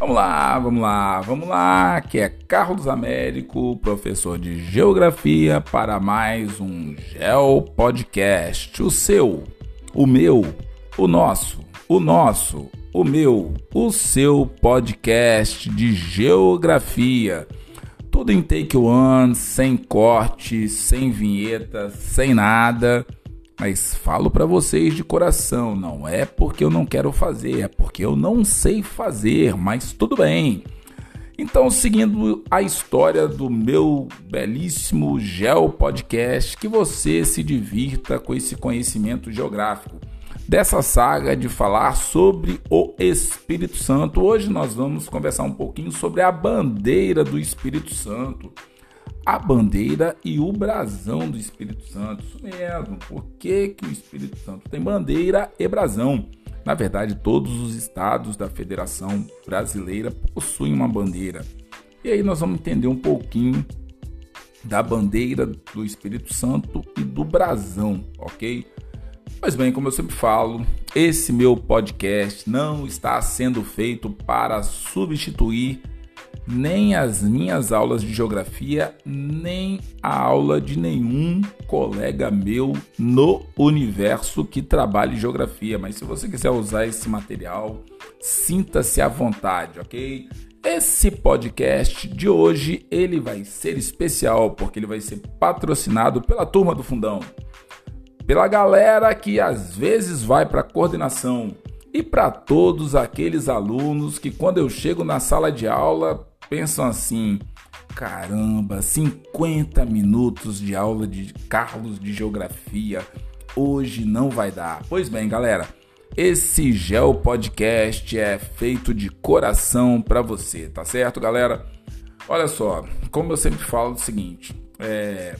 Vamos lá, vamos lá, vamos lá, que é Carlos Américo, professor de Geografia, para mais um Geo Podcast. O seu, o meu, o nosso, o nosso, o meu, o seu podcast de Geografia. Tudo em take one, sem corte, sem vinheta, sem nada mas falo para vocês de coração, não é porque eu não quero fazer, é porque eu não sei fazer, mas tudo bem. Então, seguindo a história do meu belíssimo Geo Podcast, que você se divirta com esse conhecimento geográfico. Dessa saga de falar sobre o Espírito Santo, hoje nós vamos conversar um pouquinho sobre a bandeira do Espírito Santo a bandeira e o brasão do Espírito Santo. Isso mesmo. Por que, que o Espírito Santo tem bandeira e brasão? Na verdade, todos os estados da Federação Brasileira possuem uma bandeira. E aí nós vamos entender um pouquinho da bandeira do Espírito Santo e do brasão, ok? Pois bem, como eu sempre falo, esse meu podcast não está sendo feito para substituir nem as minhas aulas de geografia, nem a aula de nenhum colega meu no universo que trabalhe geografia. Mas se você quiser usar esse material, sinta-se à vontade, ok? Esse podcast de hoje ele vai ser especial porque ele vai ser patrocinado pela turma do Fundão, pela galera que às vezes vai para coordenação e para todos aqueles alunos que quando eu chego na sala de aula pensam assim: caramba, 50 minutos de aula de Carlos de Geografia, hoje não vai dar. Pois bem, galera, esse Geo Podcast é feito de coração para você, tá certo, galera? Olha só, como eu sempre falo, é o seguinte: é...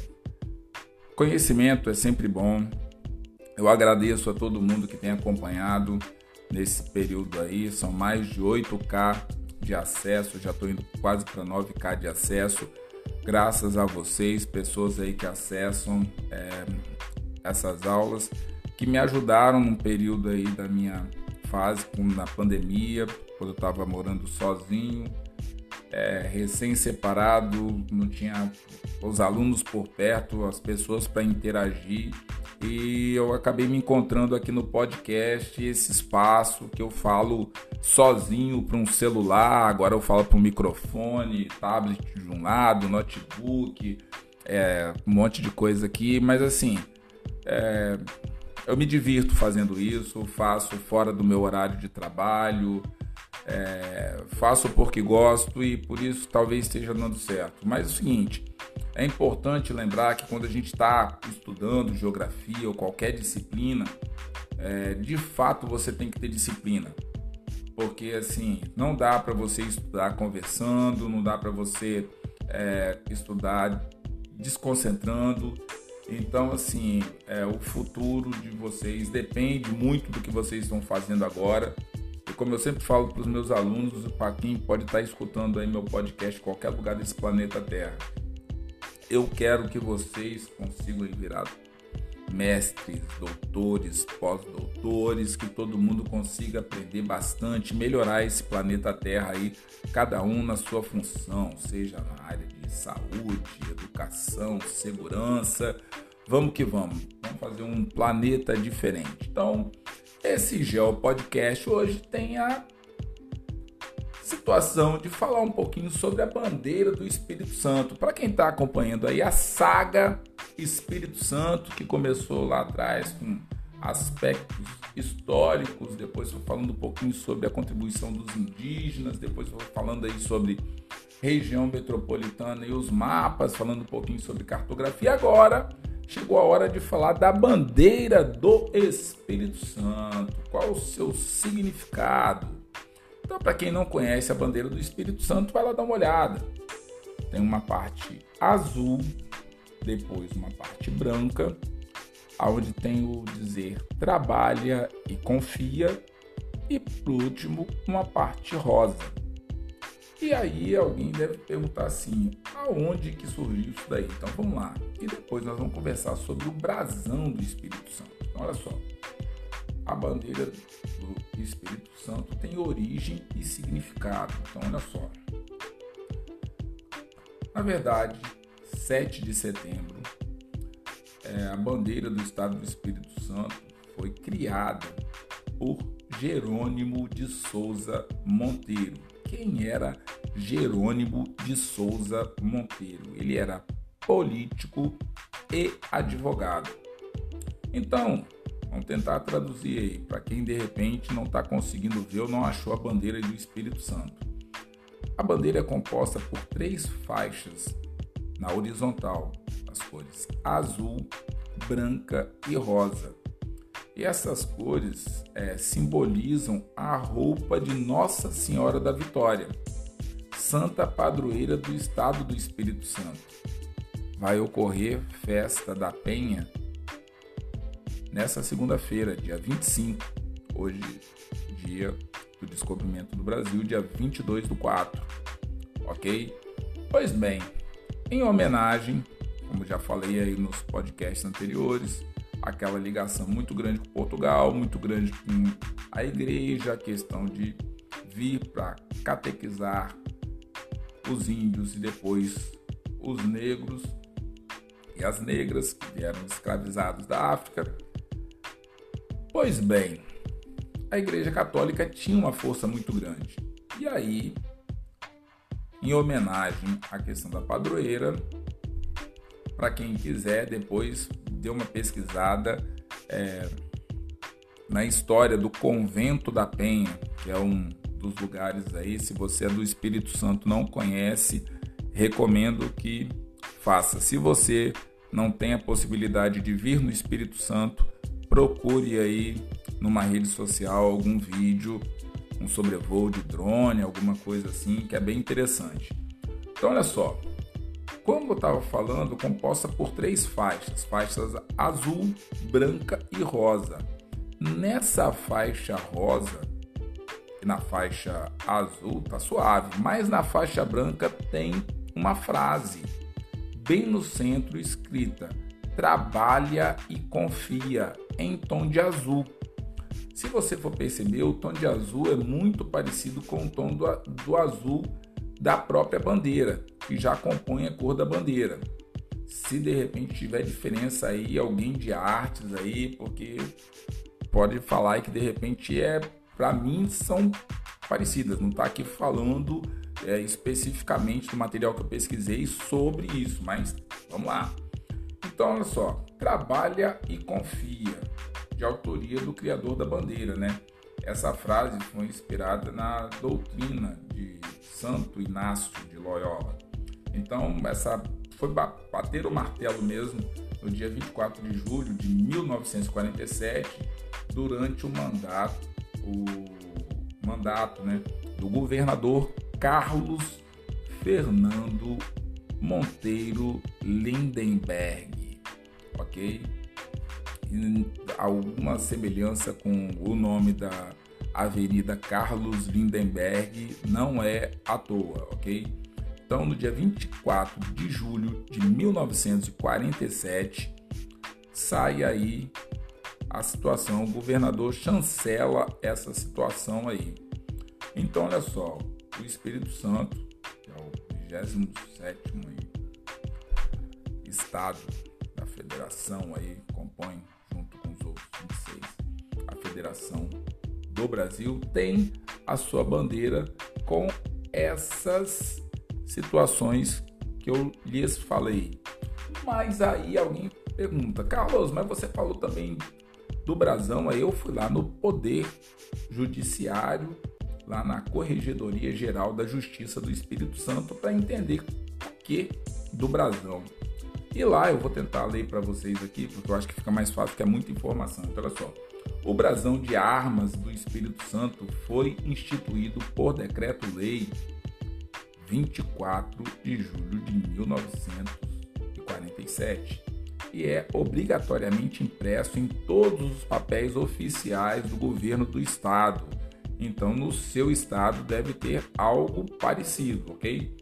conhecimento é sempre bom. Eu agradeço a todo mundo que tem acompanhado nesse período aí, são mais de 8K de acesso, já estou indo quase para 9k de acesso, graças a vocês, pessoas aí que acessam é, essas aulas, que me ajudaram num período aí da minha fase, como na pandemia, quando eu estava morando sozinho, é, recém-separado, não tinha os alunos por perto, as pessoas para interagir e eu acabei me encontrando aqui no podcast esse espaço que eu falo sozinho para um celular, agora eu falo para um microfone, tablet de um lado, notebook, é, um monte de coisa aqui, mas assim, é, eu me divirto fazendo isso, faço fora do meu horário de trabalho, é, faço porque gosto e por isso talvez esteja dando certo. Mas é o seguinte, é importante lembrar que quando a gente está estudando geografia ou qualquer disciplina, é, de fato você tem que ter disciplina. Porque assim, não dá para você estudar conversando, não dá para você é, estudar desconcentrando. Então, assim, é, o futuro de vocês depende muito do que vocês estão fazendo agora. E como eu sempre falo para os meus alunos, para quem pode estar tá escutando aí meu podcast em qualquer lugar desse planeta Terra, eu quero que vocês consigam virar mestres, doutores, pós-doutores, que todo mundo consiga aprender bastante, melhorar esse planeta Terra aí, cada um na sua função, seja na área de saúde, educação, segurança. Vamos que vamos, vamos fazer um planeta diferente. Então, esse Geo Podcast hoje tem a situação de falar um pouquinho sobre a bandeira do Espírito Santo. Para quem está acompanhando aí a saga Espírito Santo, que começou lá atrás com aspectos históricos, depois foi falando um pouquinho sobre a contribuição dos indígenas, depois foi falando aí sobre região metropolitana e os mapas, falando um pouquinho sobre cartografia. Agora chegou a hora de falar da bandeira do Espírito Santo. Qual o seu significado? Então, para quem não conhece a bandeira do Espírito Santo, vai lá dar uma olhada. Tem uma parte azul, depois uma parte branca, onde tem o dizer trabalha e confia, e por último, uma parte rosa. E aí alguém deve perguntar assim, aonde que surgiu isso daí? Então vamos lá. E depois nós vamos conversar sobre o brasão do Espírito Santo. Então, olha só. A bandeira que Espírito Santo tem origem e significado. Então, olha só. Na verdade, 7 de setembro, é, a bandeira do Estado do Espírito Santo foi criada por Jerônimo de Souza Monteiro. Quem era Jerônimo de Souza Monteiro? Ele era político e advogado. Então, vamos tentar traduzir aí para quem de repente não está conseguindo ver ou não achou a bandeira do Espírito Santo. A bandeira é composta por três faixas na horizontal, as cores azul, branca e rosa. E essas cores é, simbolizam a roupa de Nossa Senhora da Vitória, Santa Padroeira do Estado do Espírito Santo. Vai ocorrer festa da Penha nessa segunda-feira, dia 25, hoje, dia do descobrimento do Brasil, dia 22 do 4, ok? Pois bem, em homenagem, como já falei aí nos podcasts anteriores, aquela ligação muito grande com Portugal, muito grande com a igreja, a questão de vir para catequizar os índios e depois os negros e as negras que vieram escravizados da África Pois bem, a Igreja Católica tinha uma força muito grande. E aí, em homenagem à questão da padroeira, para quem quiser depois dê uma pesquisada é, na história do Convento da Penha, que é um dos lugares aí. Se você é do Espírito Santo não conhece, recomendo que faça. Se você não tem a possibilidade de vir no Espírito Santo, procure aí numa rede social algum vídeo, um sobrevoo de drone, alguma coisa assim, que é bem interessante. Então, olha só, como eu estava falando, composta por três faixas: faixas azul, branca e rosa. Nessa faixa rosa na faixa azul tá suave, mas na faixa branca tem uma frase bem no centro escrita: trabalha e confia em tom de azul. Se você for perceber, o tom de azul é muito parecido com o tom do, do azul da própria bandeira, que já compõe a cor da bandeira. Se de repente tiver diferença aí, alguém de artes aí, porque pode falar que de repente é, para mim são parecidas. Não está aqui falando é, especificamente do material que eu pesquisei sobre isso, mas vamos lá. Então, olha só, trabalha e confia, de autoria do criador da bandeira, né? Essa frase foi inspirada na doutrina de Santo Inácio de Loyola. Então, essa foi bater o martelo mesmo no dia 24 de julho de 1947, durante o mandato, o mandato, né, do governador Carlos Fernando Monteiro Lindenberg ok? Alguma semelhança com o nome da Avenida Carlos Lindenberg não é à toa, ok? Então, no dia 24 de julho de 1947, sai aí a situação, o governador chancela essa situação aí. Então, olha só, o Espírito Santo, que é o 27 estado federação aí compõe a Federação do Brasil tem a sua bandeira com essas situações que eu lhes falei. Mas aí alguém pergunta, Carlos, mas você falou também do brasão, aí eu fui lá no Poder Judiciário, lá na Corregedoria Geral da Justiça do Espírito Santo, para entender o que do brasão. E lá eu vou tentar ler para vocês aqui, porque eu acho que fica mais fácil, que é muita informação. Então, olha só. O brasão de armas do Espírito Santo foi instituído por decreto-lei 24 de julho de 1947 e é obrigatoriamente impresso em todos os papéis oficiais do governo do estado. Então, no seu estado deve ter algo parecido, ok?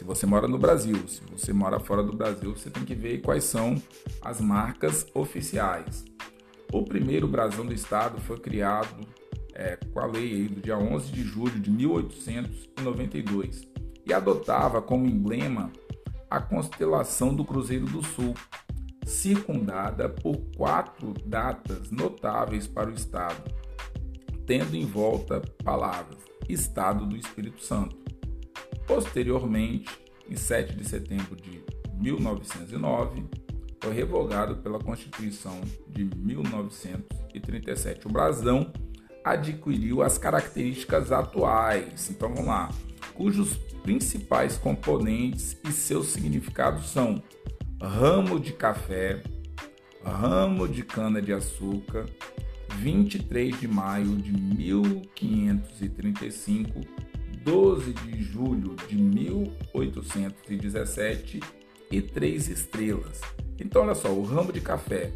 Se você mora no Brasil, se você mora fora do Brasil, você tem que ver quais são as marcas oficiais. O primeiro brasão do estado foi criado é, com a lei do dia 11 de julho de 1892 e adotava como emblema a constelação do Cruzeiro do Sul, circundada por quatro datas notáveis para o Estado, tendo em volta palavras Estado do Espírito Santo. Posteriormente, em 7 de setembro de 1909, foi revogado pela Constituição de 1937. O brasão adquiriu as características atuais. Então vamos lá. Cujos principais componentes e seus significados são ramo de café, ramo de cana-de-açúcar, 23 de maio de 1535, 12 de julho de 1817 e três estrelas. Então, olha só, o ramo de café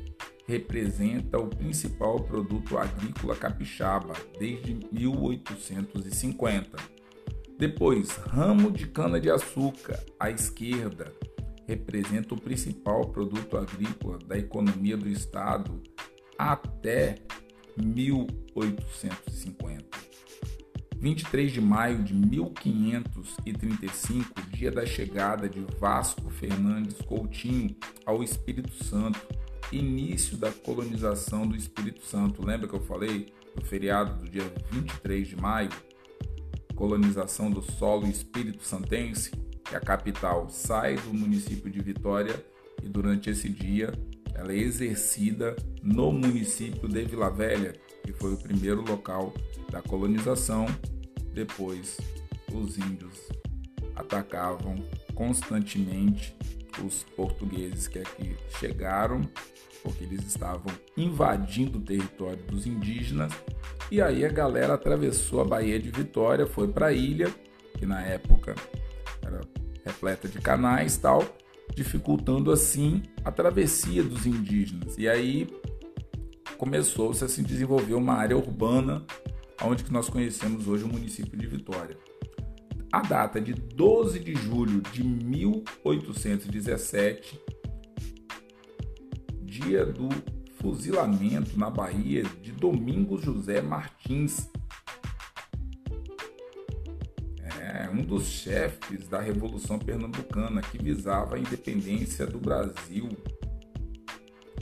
representa o principal produto agrícola capixaba desde 1850. Depois, ramo de cana-de-açúcar à esquerda representa o principal produto agrícola da economia do estado até 1850. 23 de maio de 1535, dia da chegada de Vasco Fernandes Coutinho ao Espírito Santo, início da colonização do Espírito Santo. Lembra que eu falei no feriado do dia 23 de maio? Colonização do solo espírito santense, que a capital sai do município de Vitória e durante esse dia ela é exercida no município de Vila Velha, que foi o primeiro local da colonização. Depois, os índios atacavam constantemente os portugueses que aqui chegaram, porque eles estavam invadindo o território dos indígenas. E aí a galera atravessou a Baía de Vitória, foi para a ilha, que na época era repleta de canais tal, dificultando assim a travessia dos indígenas. E aí começou-se a se desenvolver uma área urbana, onde que nós conhecemos hoje o município de Vitória. A data de 12 de julho de 1817, dia do fuzilamento na Bahia de Domingos José Martins, é um dos chefes da Revolução Pernambucana que visava a independência do Brasil.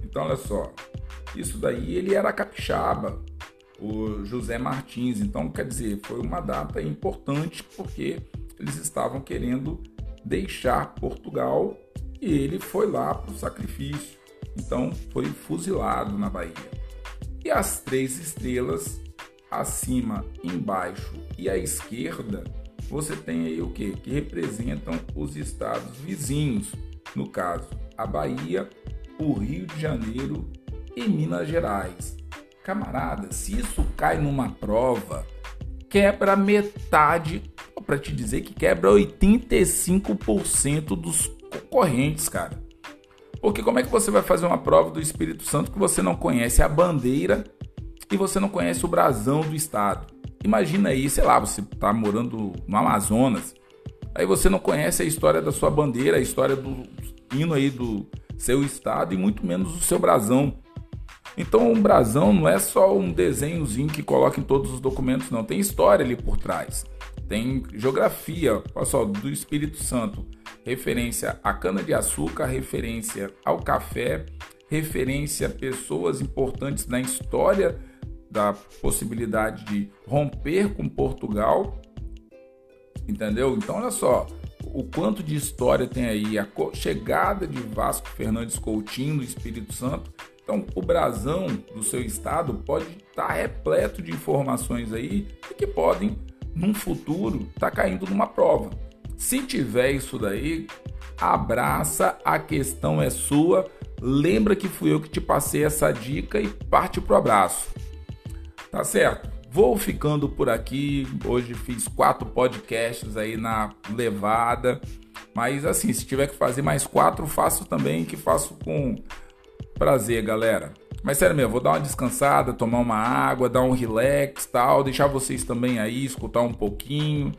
Então, olha só, isso daí ele era capixaba, o José Martins. Então, quer dizer, foi uma data importante porque eles estavam querendo deixar Portugal e ele foi lá para o sacrifício. Então, foi fuzilado na Bahia. E as três estrelas, acima, embaixo e à esquerda, você tem aí o que? Que representam os estados vizinhos, no caso, a Bahia, o Rio de Janeiro e Minas Gerais. Camarada, se isso cai numa prova, quebra metade, para te dizer que quebra 85% dos concorrentes, cara. Porque como é que você vai fazer uma prova do Espírito Santo que você não conhece a bandeira e você não conhece o brasão do estado? Imagina aí, sei lá, você tá morando no Amazonas, aí você não conhece a história da sua bandeira, a história do hino aí do seu estado e muito menos o seu brasão. Então, um brasão não é só um desenhozinho que coloca em todos os documentos, não. Tem história ali por trás. Tem geografia, olha só, do Espírito Santo. Referência à cana-de-açúcar, referência ao café, referência a pessoas importantes na história da possibilidade de romper com Portugal. Entendeu? Então, olha só, o quanto de história tem aí a chegada de Vasco Fernandes Coutinho no Espírito Santo então, o brasão do seu estado pode estar tá repleto de informações aí que podem, num futuro, estar tá caindo numa prova. Se tiver isso daí, abraça, a questão é sua. Lembra que fui eu que te passei essa dica e parte pro abraço. Tá certo? Vou ficando por aqui. Hoje fiz quatro podcasts aí na levada. Mas assim, se tiver que fazer mais quatro, faço também, que faço com Prazer, galera. Mas sério mesmo, vou dar uma descansada, tomar uma água, dar um relax tal, deixar vocês também aí, escutar um pouquinho.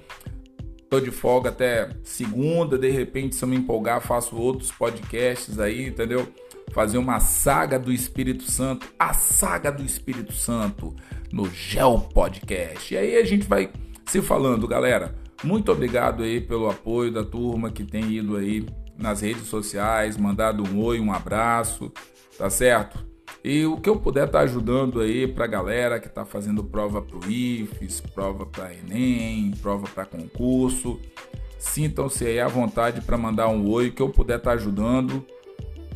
Tô de folga até segunda, de repente, se eu me empolgar, faço outros podcasts aí, entendeu? Fazer uma saga do Espírito Santo, a saga do Espírito Santo. no Gel Podcast. E aí a gente vai se falando, galera. Muito obrigado aí pelo apoio da turma que tem ido aí nas redes sociais, mandado um oi, um abraço, tá certo? E o que eu puder estar tá ajudando aí para a galera que está fazendo prova para o IFES, prova para Enem, prova para concurso, sintam-se aí à vontade para mandar um oi, que eu puder estar tá ajudando.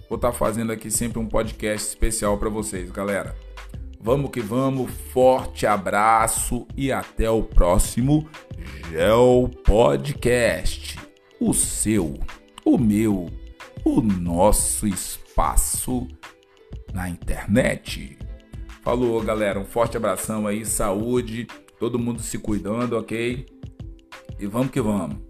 Vou estar tá fazendo aqui sempre um podcast especial para vocês, galera. Vamos que vamos, forte abraço e até o próximo Gel Podcast. O seu, o meu, o nosso espaço na internet. Falou, galera. Um forte abração aí, saúde, todo mundo se cuidando, ok? E vamos que vamos.